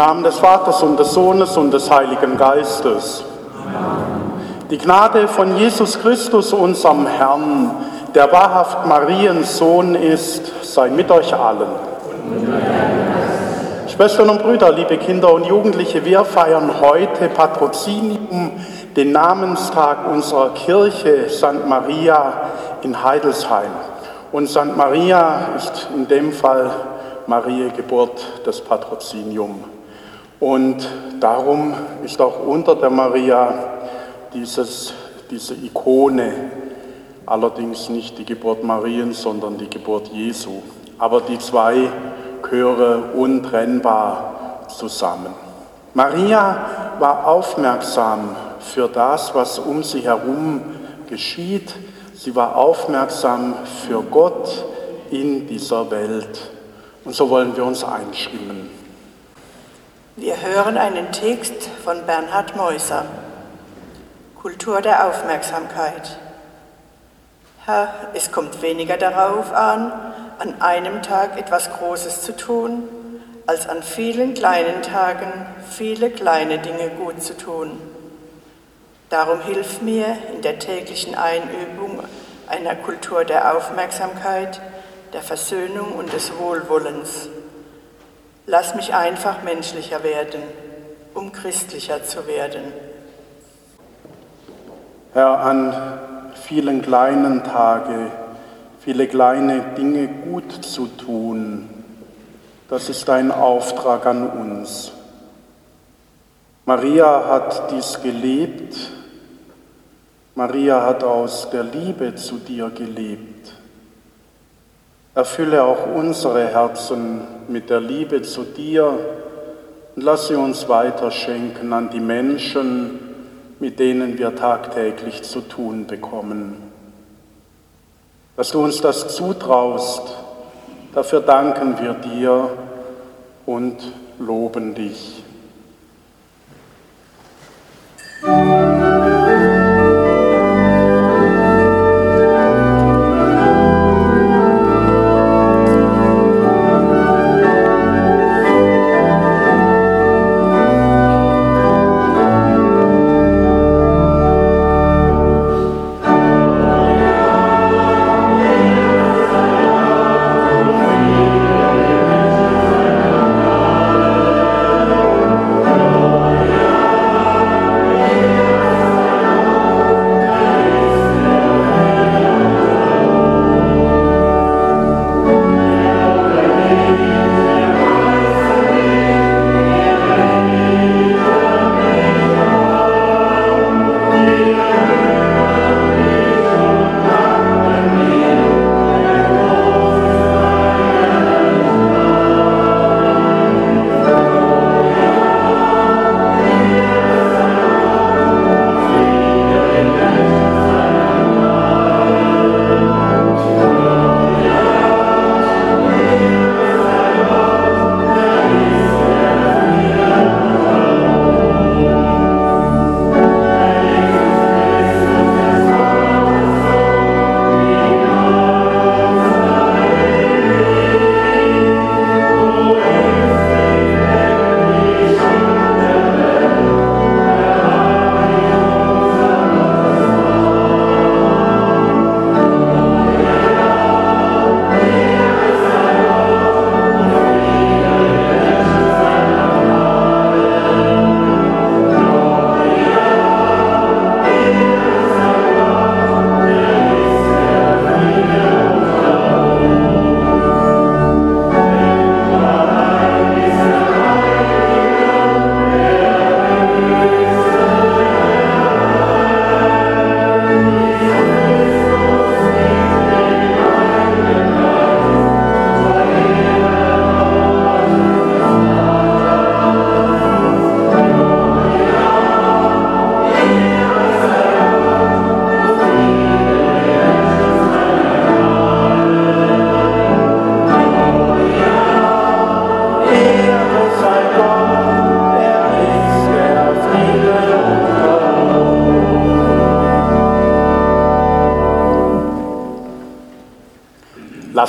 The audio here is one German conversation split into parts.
Namen des Vaters und des Sohnes und des Heiligen Geistes. Die Gnade von Jesus Christus, unserem Herrn, der wahrhaft Mariens Sohn ist, sei mit euch allen. Schwestern und Brüder, liebe Kinder und Jugendliche, wir feiern heute Patrozinium, den Namenstag unserer Kirche St. Maria in Heidelsheim. Und St. Maria ist in dem Fall Marie Geburt das Patrozinium. Und darum ist auch unter der Maria dieses, diese Ikone, allerdings nicht die Geburt Mariens, sondern die Geburt Jesu. Aber die zwei gehören untrennbar zusammen. Maria war aufmerksam für das, was um sie herum geschieht. Sie war aufmerksam für Gott in dieser Welt. Und so wollen wir uns einstimmen. Wir hören einen Text von Bernhard Meuser. Kultur der Aufmerksamkeit. Herr, es kommt weniger darauf an, an einem Tag etwas Großes zu tun, als an vielen kleinen Tagen viele kleine Dinge gut zu tun. Darum hilf mir in der täglichen Einübung einer Kultur der Aufmerksamkeit, der Versöhnung und des Wohlwollens. Lass mich einfach menschlicher werden, um christlicher zu werden. Herr, an vielen kleinen Tagen, viele kleine Dinge gut zu tun, das ist dein Auftrag an uns. Maria hat dies gelebt. Maria hat aus der Liebe zu dir gelebt. Erfülle auch unsere Herzen mit der Liebe zu dir und lass sie uns weiterschenken an die Menschen, mit denen wir tagtäglich zu tun bekommen. Dass du uns das zutraust, dafür danken wir dir und loben dich.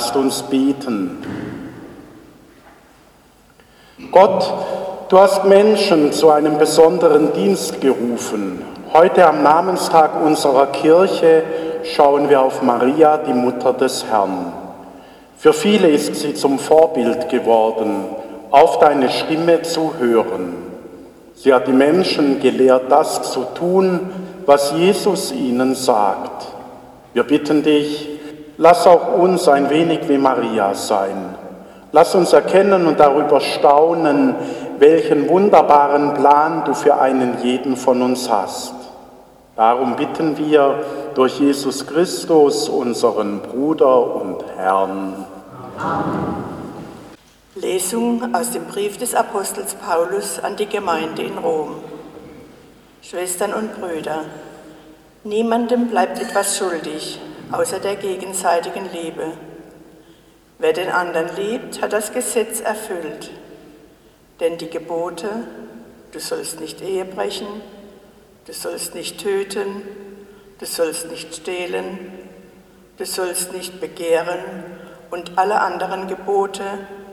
Lasst uns beten. Gott, Du hast Menschen zu einem besonderen Dienst gerufen. Heute am Namenstag unserer Kirche schauen wir auf Maria, die Mutter des Herrn. Für viele ist sie zum Vorbild geworden, auf deine Stimme zu hören. Sie hat die Menschen gelehrt, das zu tun, was Jesus ihnen sagt. Wir bitten dich, lass auch uns ein wenig wie Maria sein. Lass uns erkennen und darüber staunen, welchen wunderbaren Plan du für einen jeden von uns hast. Darum bitten wir durch Jesus Christus, unseren Bruder und Herrn. Amen. Lesung aus dem Brief des Apostels Paulus an die Gemeinde in Rom. Schwestern und Brüder, niemandem bleibt etwas schuldig, außer der gegenseitigen Liebe. Wer den anderen liebt, hat das Gesetz erfüllt. Denn die Gebote, du sollst nicht Ehe brechen, du sollst nicht töten, du sollst nicht stehlen, du sollst nicht begehren und alle anderen Gebote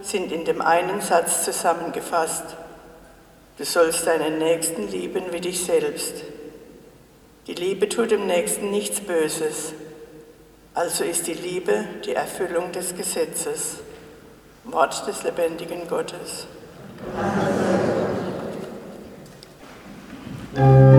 sind in dem einen Satz zusammengefasst. Du sollst deinen Nächsten lieben wie dich selbst. Die Liebe tut dem Nächsten nichts Böses. Also ist die Liebe die Erfüllung des Gesetzes. Wort des lebendigen Gottes. Amen.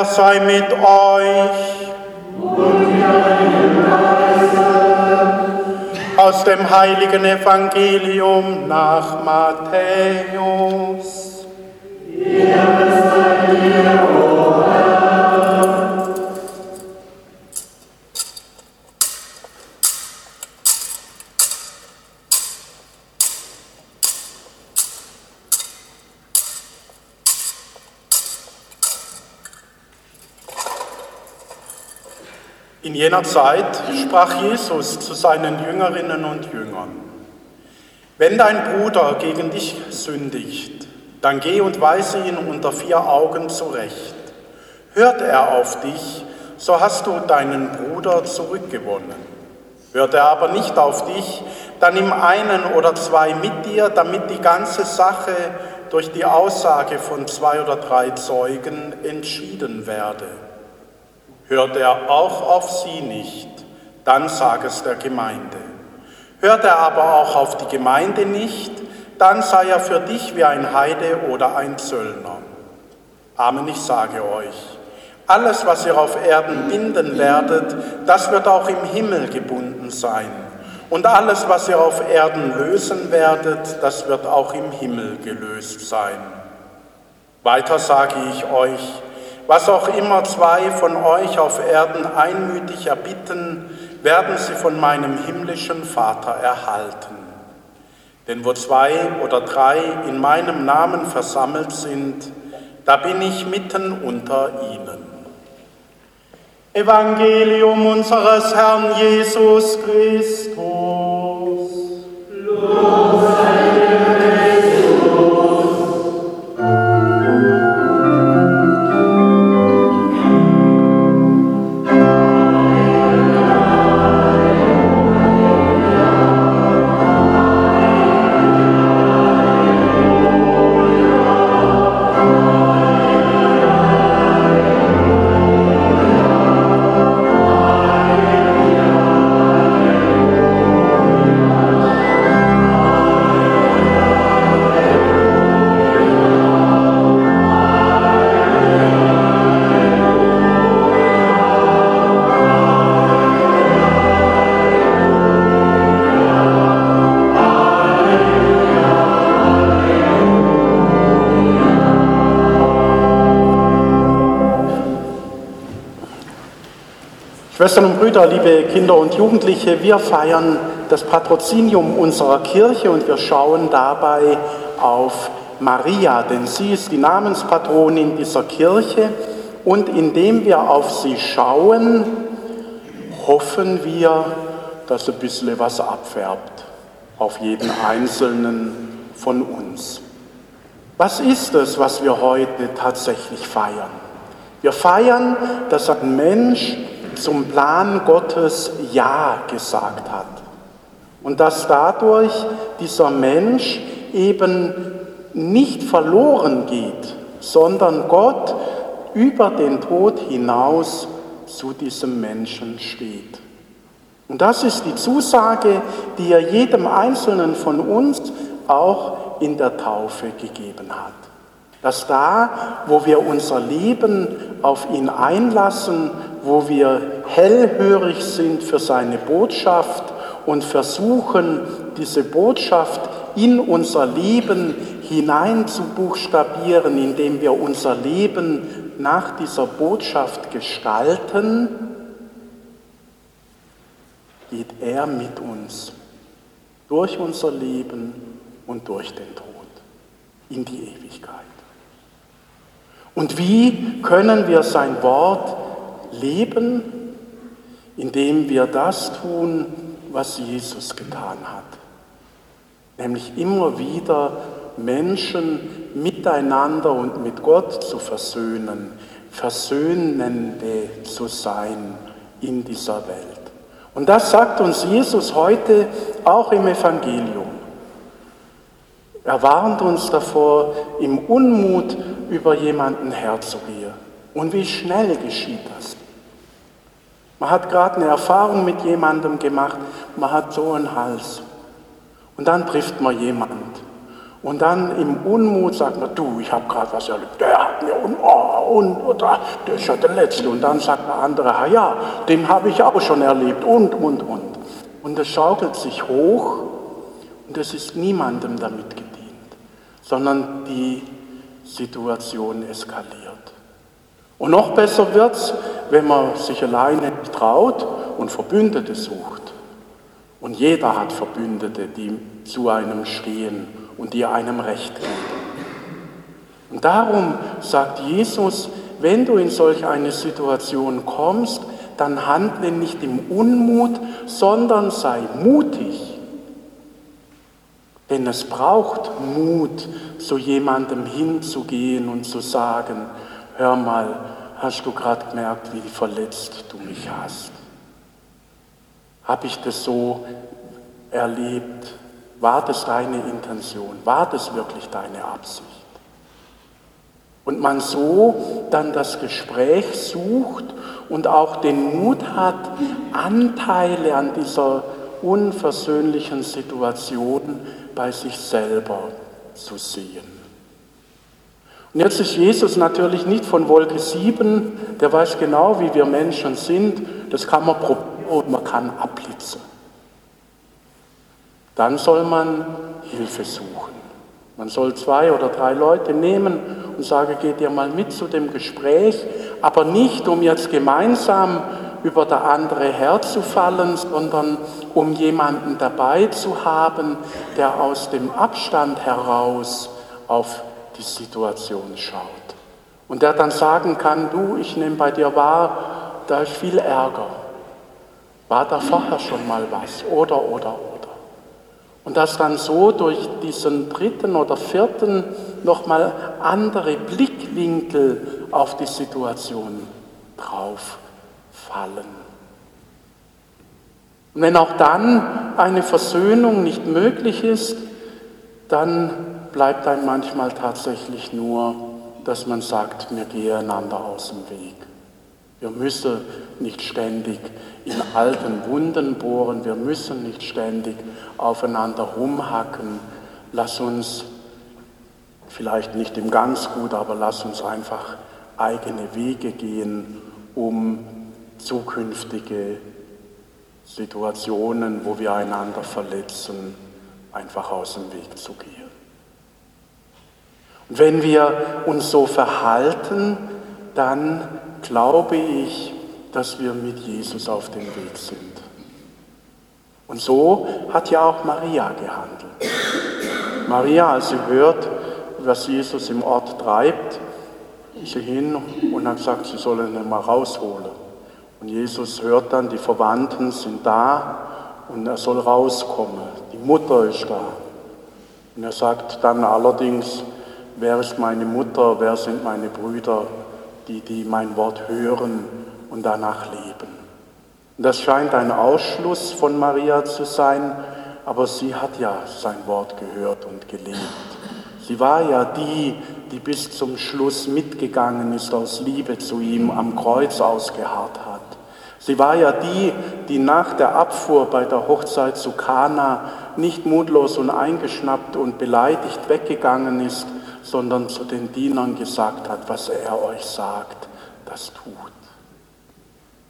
Herr sei mit euch. Aus dem heiligen Evangelium nach Matthäus. Jener Zeit sprach Jesus zu seinen Jüngerinnen und Jüngern, wenn dein Bruder gegen dich sündigt, dann geh und weise ihn unter vier Augen zurecht. Hört er auf dich, so hast du deinen Bruder zurückgewonnen. Hört er aber nicht auf dich, dann nimm einen oder zwei mit dir, damit die ganze Sache durch die Aussage von zwei oder drei Zeugen entschieden werde. Hört er auch auf sie nicht, dann sag es der Gemeinde. Hört er aber auch auf die Gemeinde nicht, dann sei er für dich wie ein Heide oder ein Zöllner. Amen, ich sage euch, alles, was ihr auf Erden binden werdet, das wird auch im Himmel gebunden sein. Und alles, was ihr auf Erden lösen werdet, das wird auch im Himmel gelöst sein. Weiter sage ich euch, was auch immer zwei von euch auf Erden einmütig erbitten, werden sie von meinem himmlischen Vater erhalten. Denn wo zwei oder drei in meinem Namen versammelt sind, da bin ich mitten unter ihnen. Evangelium unseres Herrn Jesus Christus. Los Schwestern und Brüder, liebe Kinder und Jugendliche, wir feiern das Patrozinium unserer Kirche und wir schauen dabei auf Maria, denn sie ist die Namenspatronin dieser Kirche und indem wir auf sie schauen, hoffen wir, dass ein bisschen was abfärbt auf jeden einzelnen von uns. Was ist es, was wir heute tatsächlich feiern? Wir feiern, dass ein Mensch zum Plan Gottes Ja gesagt hat. Und dass dadurch dieser Mensch eben nicht verloren geht, sondern Gott über den Tod hinaus zu diesem Menschen steht. Und das ist die Zusage, die er jedem Einzelnen von uns auch in der Taufe gegeben hat. Dass da, wo wir unser Leben auf ihn einlassen wo wir hellhörig sind für seine Botschaft und versuchen, diese Botschaft in unser Leben hinein zu buchstabieren, indem wir unser Leben nach dieser Botschaft gestalten, geht er mit uns durch unser Leben und durch den Tod in die Ewigkeit. Und wie können wir sein Wort leben, indem wir das tun, was Jesus getan hat. Nämlich immer wieder Menschen miteinander und mit Gott zu versöhnen, Versöhnende zu sein in dieser Welt. Und das sagt uns Jesus heute auch im Evangelium. Er warnt uns davor, im Unmut über jemanden herzugehen. Und wie schnell geschieht das? Man hat gerade eine Erfahrung mit jemandem gemacht, man hat so einen Hals. Und dann trifft man jemand. Und dann im Unmut sagt man, du, ich habe gerade was erlebt, der hat mir und, oh, und, oder, der ist ja der Letzte. Und dann sagt der andere, ah ja, den habe ich auch schon erlebt und, und, und. Und es schaukelt sich hoch und es ist niemandem damit gedient, sondern die Situation eskaliert. Und noch besser wird es, wenn man sich alleine traut und Verbündete sucht. Und jeder hat Verbündete, die zu einem stehen und die einem Recht geben. Und darum sagt Jesus, wenn du in solch eine Situation kommst, dann handle nicht im Unmut, sondern sei mutig. Denn es braucht Mut, zu jemandem hinzugehen und zu sagen, hör mal, hast du gerade gemerkt, wie verletzt du mich hast? Habe ich das so erlebt? War das deine Intention? War das wirklich deine Absicht? Und man so dann das Gespräch sucht und auch den Mut hat, Anteile an dieser unversöhnlichen Situation bei sich selber zu sehen. Und jetzt ist Jesus natürlich nicht von Wolke 7, der weiß genau, wie wir Menschen sind. Das kann man probieren und man kann abblitzen. Dann soll man Hilfe suchen. Man soll zwei oder drei Leute nehmen und sagen, geht ihr mal mit zu dem Gespräch, aber nicht, um jetzt gemeinsam über der andere herzufallen, sondern um jemanden dabei zu haben, der aus dem Abstand heraus auf die Situation schaut. Und der dann sagen kann, du, ich nehme bei dir wahr, da ist viel Ärger. War da vorher schon mal was? Oder, oder, oder. Und dass dann so durch diesen dritten oder vierten nochmal andere Blickwinkel auf die Situation drauf fallen. Und wenn auch dann eine Versöhnung nicht möglich ist, dann bleibt einem manchmal tatsächlich nur, dass man sagt, wir gehen einander aus dem Weg. Wir müssen nicht ständig in alten Wunden bohren, wir müssen nicht ständig aufeinander rumhacken. Lass uns, vielleicht nicht im ganz gut, aber lass uns einfach eigene Wege gehen, um zukünftige Situationen, wo wir einander verletzen, einfach aus dem Weg zu gehen. Wenn wir uns so verhalten, dann glaube ich, dass wir mit Jesus auf dem Weg sind. Und so hat ja auch Maria gehandelt. Maria, als sie hört, was Jesus im Ort treibt, ist sie hin und hat gesagt, sie sollen ihn mal rausholen. Und Jesus hört dann, die Verwandten sind da und er soll rauskommen. Die Mutter ist da. Und er sagt dann allerdings, wer ist meine Mutter, wer sind meine Brüder, die, die mein Wort hören und danach leben. Und das scheint ein Ausschluss von Maria zu sein, aber sie hat ja sein Wort gehört und gelebt. Sie war ja die, die bis zum Schluss mitgegangen ist aus Liebe zu ihm, am Kreuz ausgeharrt hat. Sie war ja die, die nach der Abfuhr bei der Hochzeit zu Kana nicht mutlos und eingeschnappt und beleidigt weggegangen ist, sondern zu den Dienern gesagt hat, was er euch sagt, das tut.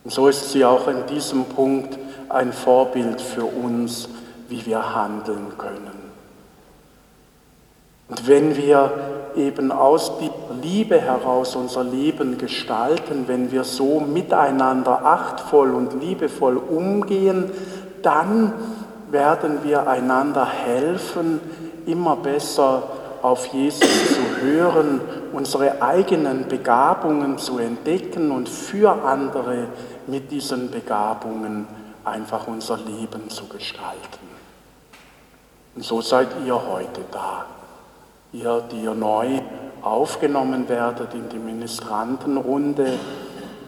Und so ist sie auch in diesem Punkt ein Vorbild für uns, wie wir handeln können. Und wenn wir eben aus der Liebe heraus unser Leben gestalten, wenn wir so miteinander achtvoll und liebevoll umgehen, dann werden wir einander helfen, immer besser auf Jesus zu hören, unsere eigenen Begabungen zu entdecken und für andere mit diesen Begabungen einfach unser Leben zu gestalten. Und so seid ihr heute da. Ihr, die ihr neu aufgenommen werdet in die Ministrantenrunde,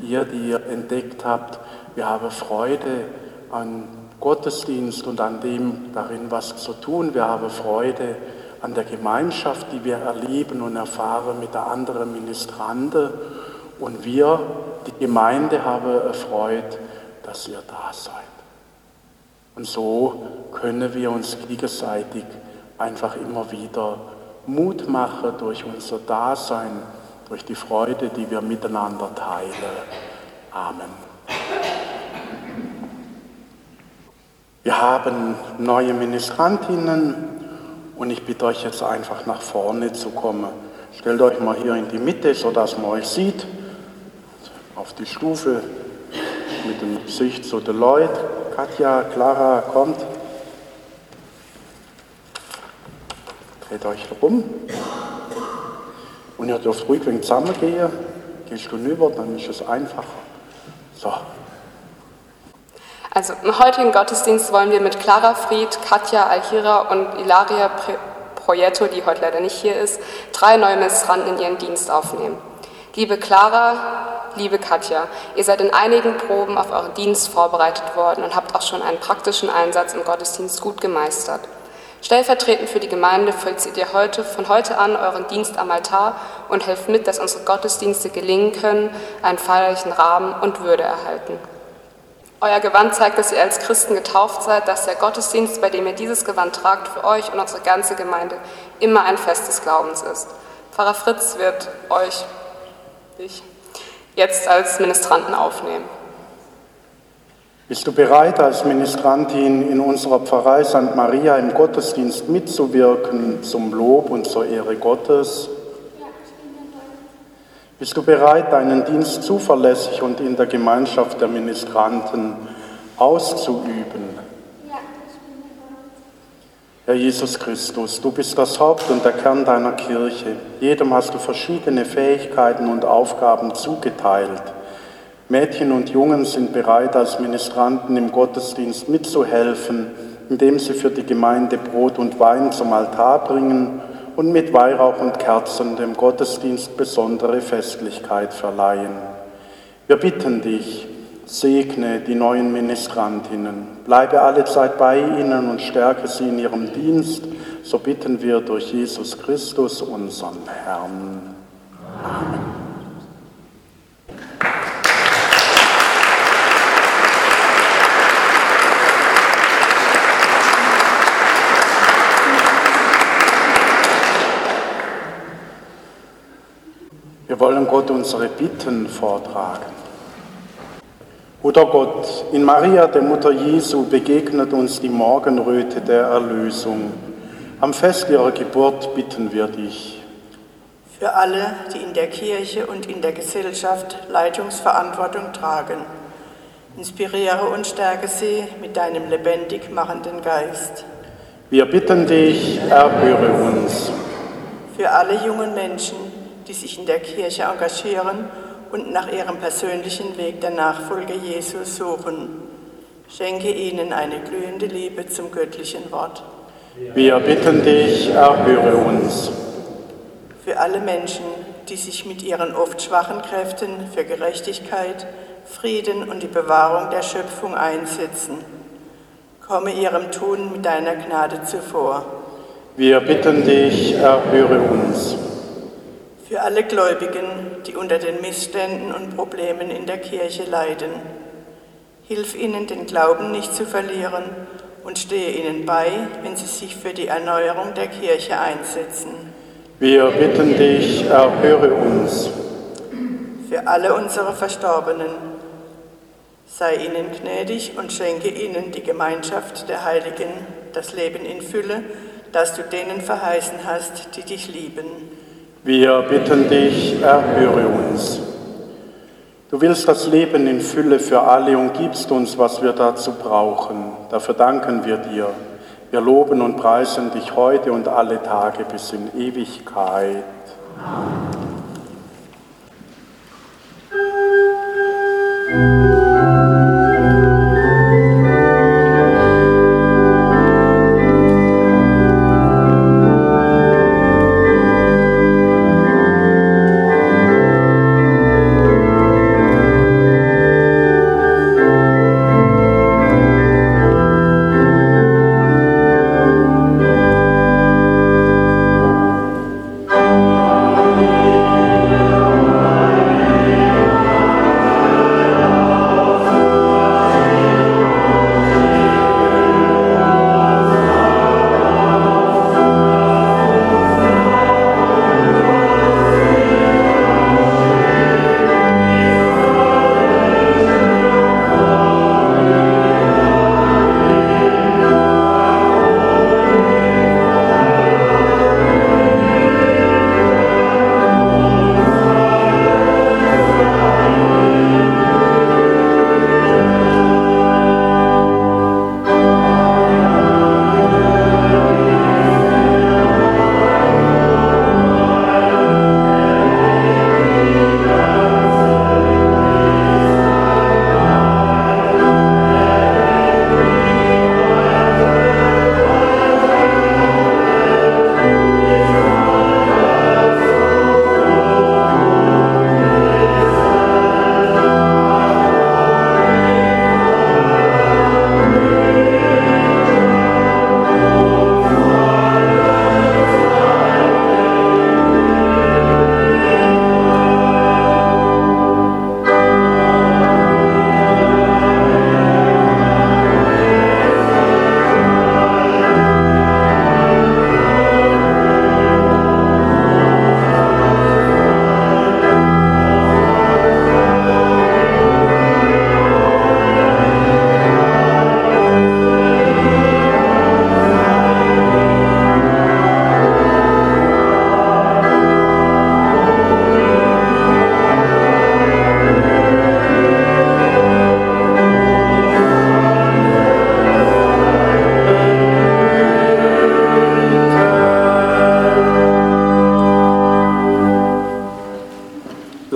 ihr, die ihr entdeckt habt, wir haben Freude an Gottesdienst und an dem darin was zu tun. Wir haben Freude an der Gemeinschaft, die wir erleben und erfahren mit der anderen Ministrante. Und wir, die Gemeinde, haben erfreut, dass ihr da seid. Und so können wir uns gegenseitig einfach immer wieder Mut mache durch unser Dasein, durch die Freude, die wir miteinander teilen. Amen. Wir haben neue Ministrantinnen und ich bitte euch jetzt einfach nach vorne zu kommen. Stellt euch mal hier in die Mitte, sodass man euch sieht, auf die Stufe mit dem Gesicht zu den Leuten. Katja, Clara, kommt. Dreht euch rum. Und ihr dürft ruhig wenn zusammengehen. Gehst du rüber, dann ist es einfacher. So. Also im heutigen Gottesdienst wollen wir mit Clara Fried, Katja Alhira und Ilaria Projetto, die heute leider nicht hier ist, drei neue Ministranten in ihren Dienst aufnehmen. Liebe Clara, liebe Katja, ihr seid in einigen Proben auf euren Dienst vorbereitet worden und habt auch schon einen praktischen Einsatz im Gottesdienst gut gemeistert. Stellvertretend für die Gemeinde vollzieht ihr heute, von heute an euren Dienst am Altar und helft mit, dass unsere Gottesdienste gelingen können, einen feierlichen Rahmen und Würde erhalten. Euer Gewand zeigt, dass ihr als Christen getauft seid, dass der Gottesdienst, bei dem ihr dieses Gewand tragt, für euch und unsere ganze Gemeinde immer ein Fest des Glaubens ist. Pfarrer Fritz wird euch, ich, jetzt als Ministranten aufnehmen. Bist du bereit, als Ministrantin in unserer Pfarrei St. Maria im Gottesdienst mitzuwirken zum Lob und zur Ehre Gottes? Bist du bereit, deinen Dienst zuverlässig und in der Gemeinschaft der Ministranten auszuüben? Herr Jesus Christus, du bist das Haupt und der Kern deiner Kirche. Jedem hast du verschiedene Fähigkeiten und Aufgaben zugeteilt. Mädchen und Jungen sind bereit, als Ministranten im Gottesdienst mitzuhelfen, indem sie für die Gemeinde Brot und Wein zum Altar bringen und mit Weihrauch und Kerzen dem Gottesdienst besondere Festlichkeit verleihen. Wir bitten dich, segne die neuen Ministrantinnen, bleibe alle Zeit bei ihnen und stärke sie in ihrem Dienst, so bitten wir durch Jesus Christus, unseren Herrn. Amen. Wir wollen Gott unsere Bitten vortragen. Guter Gott, in Maria, der Mutter Jesu, begegnet uns die Morgenröte der Erlösung. Am Fest ihrer Geburt bitten wir dich. Für alle, die in der Kirche und in der Gesellschaft Leitungsverantwortung tragen, inspiriere und stärke sie mit deinem lebendig machenden Geist. Wir bitten dich, erhöre uns. Für alle jungen Menschen, die sich in der Kirche engagieren und nach ihrem persönlichen Weg der Nachfolge Jesu suchen. Schenke ihnen eine glühende Liebe zum göttlichen Wort. Wir bitten dich, erhöre uns. Für alle Menschen, die sich mit ihren oft schwachen Kräften für Gerechtigkeit, Frieden und die Bewahrung der Schöpfung einsetzen, komme ihrem Tun mit deiner Gnade zuvor. Wir bitten dich, erhöre uns. Für alle Gläubigen, die unter den Missständen und Problemen in der Kirche leiden. Hilf ihnen, den Glauben nicht zu verlieren und stehe ihnen bei, wenn sie sich für die Erneuerung der Kirche einsetzen. Wir bitten dich, erhöre uns. Für alle unsere Verstorbenen, sei ihnen gnädig und schenke ihnen die Gemeinschaft der Heiligen, das Leben in Fülle, das du denen verheißen hast, die dich lieben. Wir bitten dich, erhöre uns. Du willst das Leben in Fülle für alle und gibst uns, was wir dazu brauchen. Dafür danken wir dir. Wir loben und preisen dich heute und alle Tage bis in Ewigkeit. Amen.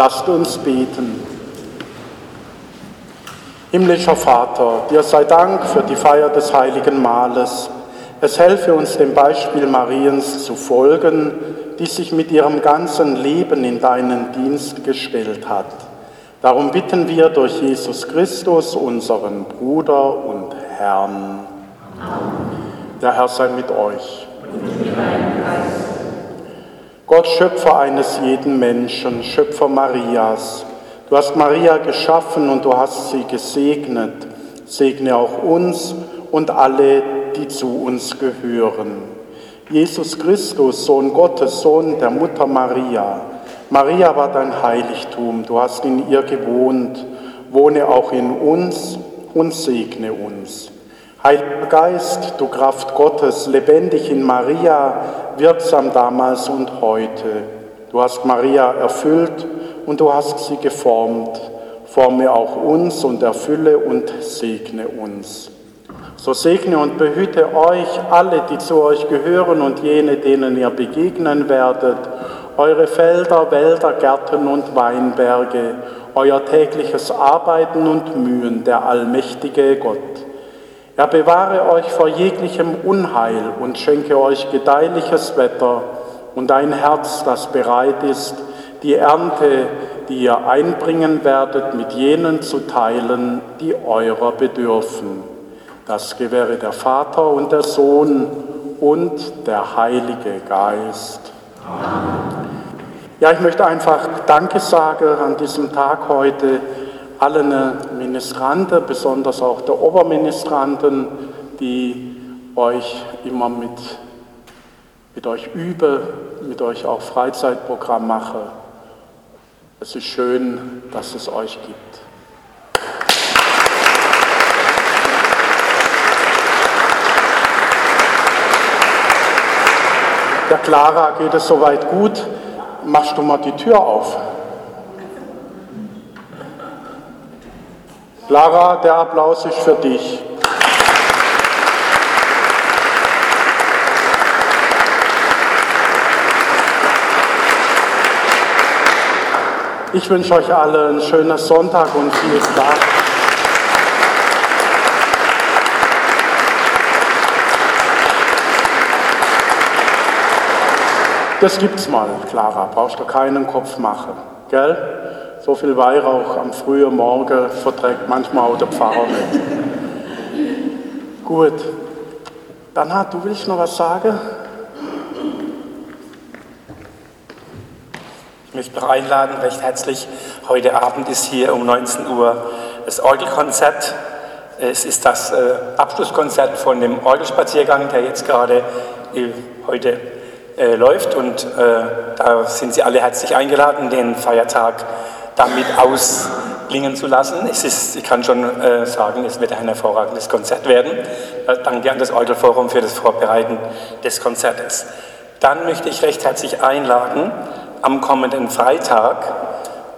Lasst uns beten. Himmlischer Vater, dir sei Dank für die Feier des heiligen Mahles. Es helfe uns dem Beispiel Mariens zu folgen, die sich mit ihrem ganzen Leben in deinen Dienst gestellt hat. Darum bitten wir durch Jesus Christus, unseren Bruder und Herrn. Der Herr sei mit euch. Gott, Schöpfer eines jeden Menschen, Schöpfer Marias, du hast Maria geschaffen und du hast sie gesegnet. Segne auch uns und alle, die zu uns gehören. Jesus Christus, Sohn Gottes, Sohn der Mutter Maria, Maria war dein Heiligtum, du hast in ihr gewohnt, wohne auch in uns und segne uns. Heiliger Geist, du Kraft Gottes, lebendig in Maria, wirksam damals und heute. Du hast Maria erfüllt und du hast sie geformt. Forme auch uns und erfülle und segne uns. So segne und behüte euch alle, die zu euch gehören und jene, denen ihr begegnen werdet eure Felder, Wälder, Gärten und Weinberge, euer tägliches Arbeiten und Mühen, der allmächtige Gott. Er bewahre euch vor jeglichem Unheil und schenke euch gedeihliches Wetter und ein Herz, das bereit ist, die Ernte, die ihr einbringen werdet, mit jenen zu teilen, die eurer bedürfen. Das gewähre der Vater und der Sohn und der Heilige Geist. Ja, ich möchte einfach Danke sagen an diesem Tag heute allen Ministranten, besonders auch der Oberministranten, die euch immer mit, mit euch üben, mit euch auch Freizeitprogramm machen. Es ist schön, dass es euch gibt. Der Clara geht es soweit gut. Machst du mal die Tür auf? Clara, der Applaus ist für dich. Ich wünsche euch alle einen schönen Sonntag und viel Spaß. Das gibt's mal, Clara, brauchst du keinen Kopf machen. Gell? So viel Weihrauch am frühen Morgen verträgt manchmal auch der Pfarrer nicht. Gut. Bernhard, du willst noch was sagen? Ich möchte noch einladen, recht herzlich. Heute Abend ist hier um 19 Uhr das Orgelkonzert. Es ist das äh, Abschlusskonzert von dem Orgelspaziergang, der jetzt gerade äh, heute äh, läuft und da sind Sie alle herzlich eingeladen, den Feiertag damit ausklingen zu lassen. Es ist, ich kann schon äh, sagen, es wird ein hervorragendes Konzert werden. Äh, danke an das Orgelforum für das Vorbereiten des Konzertes. Dann möchte ich recht herzlich einladen, am kommenden Freitag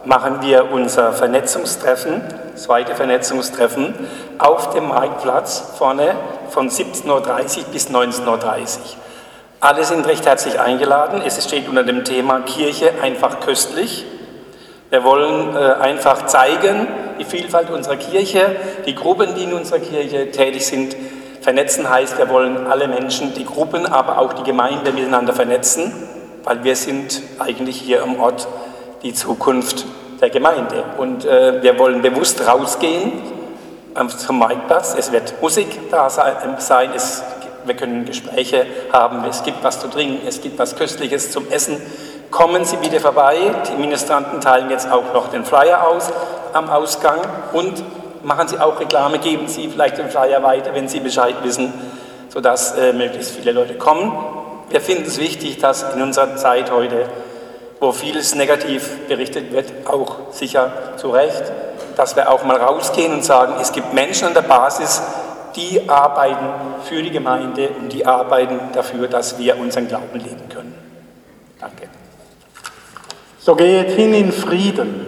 machen wir unser Vernetzungstreffen, zweite Vernetzungstreffen, auf dem Marktplatz vorne von 17.30 Uhr bis 19.30 Uhr. Alle sind recht herzlich eingeladen. Es steht unter dem Thema Kirche einfach köstlich. Wir wollen äh, einfach zeigen, die Vielfalt unserer Kirche, die Gruppen, die in unserer Kirche tätig sind. Vernetzen heißt, wir wollen alle Menschen, die Gruppen, aber auch die Gemeinde miteinander vernetzen, weil wir sind eigentlich hier am Ort die Zukunft der Gemeinde. Und äh, wir wollen bewusst rausgehen zum Marktplatz. Es wird Musik da sein, es wir können Gespräche haben, es gibt was zu trinken, es gibt was Köstliches zum Essen. Kommen Sie bitte vorbei. Die Ministranten teilen jetzt auch noch den Flyer aus am Ausgang und machen Sie auch Reklame, geben Sie vielleicht den Flyer weiter, wenn Sie Bescheid wissen, sodass äh, möglichst viele Leute kommen. Wir finden es wichtig, dass in unserer Zeit heute, wo vieles negativ berichtet wird, auch sicher zu Recht, dass wir auch mal rausgehen und sagen, es gibt Menschen an der Basis, die arbeiten für die Gemeinde und die arbeiten dafür, dass wir unseren Glauben leben können. Danke. So geht hin in Frieden.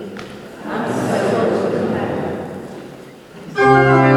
Amen.